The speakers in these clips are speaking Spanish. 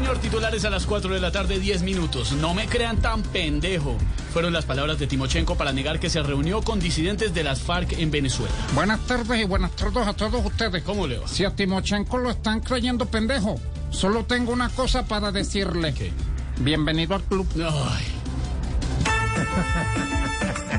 Señor, titulares a las 4 de la tarde, 10 minutos. No me crean tan pendejo. Fueron las palabras de Timochenko para negar que se reunió con disidentes de las FARC en Venezuela. Buenas tardes y buenas tardes a todos ustedes. ¿Cómo le va? Si a Timochenko lo están creyendo pendejo, solo tengo una cosa para decirle. ¿Qué? Bienvenido al club. Ay.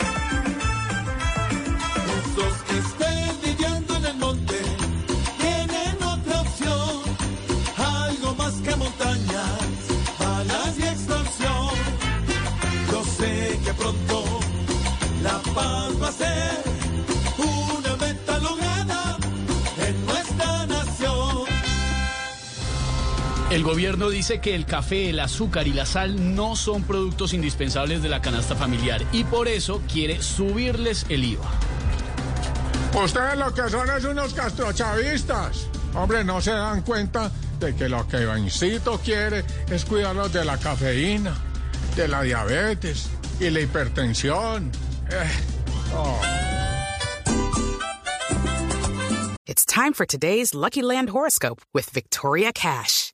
El gobierno dice que el café, el azúcar y la sal no son productos indispensables de la canasta familiar y por eso quiere subirles el IVA. Ustedes lo que son es unos castrochavistas. Hombre, no se dan cuenta de que lo que Ivancito quiere es cuidarlos de la cafeína, de la diabetes y la hipertensión. Eh, oh. It's time for today's Lucky Land horoscope with Victoria Cash.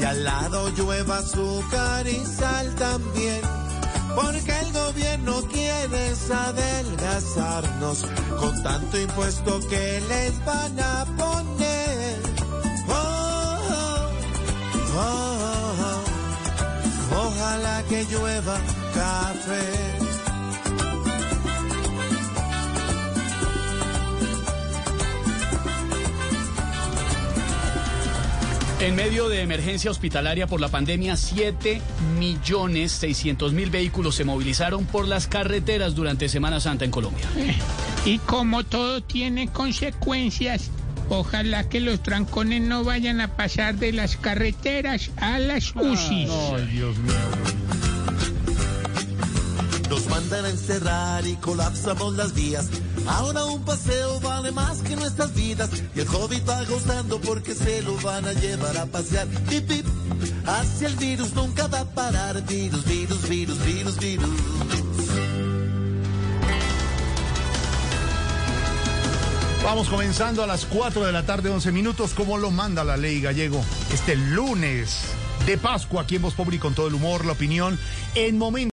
Y al lado llueva azúcar y sal también. Porque el gobierno quiere adelgazarnos con tanto impuesto que les van a poner. Oh, oh, oh, oh. Ojalá que llueva café. En medio de emergencia hospitalaria por la pandemia, 7 millones 600 mil vehículos se movilizaron por las carreteras durante Semana Santa en Colombia. Y como todo tiene consecuencias, ojalá que los trancones no vayan a pasar de las carreteras a las UCIs. Nos mandan a encerrar y colapsamos las vías. Ahora un paseo vale más que nuestras vidas. Y el hobbit va gustando porque se lo van a llevar a pasear. Pip, pip. Hacia el virus nunca va a parar. Virus, virus, virus, virus, virus. Vamos comenzando a las 4 de la tarde, 11 minutos, como lo manda la ley gallego. Este lunes de Pascua aquí en Voz Populi con todo el humor, la opinión, en momento.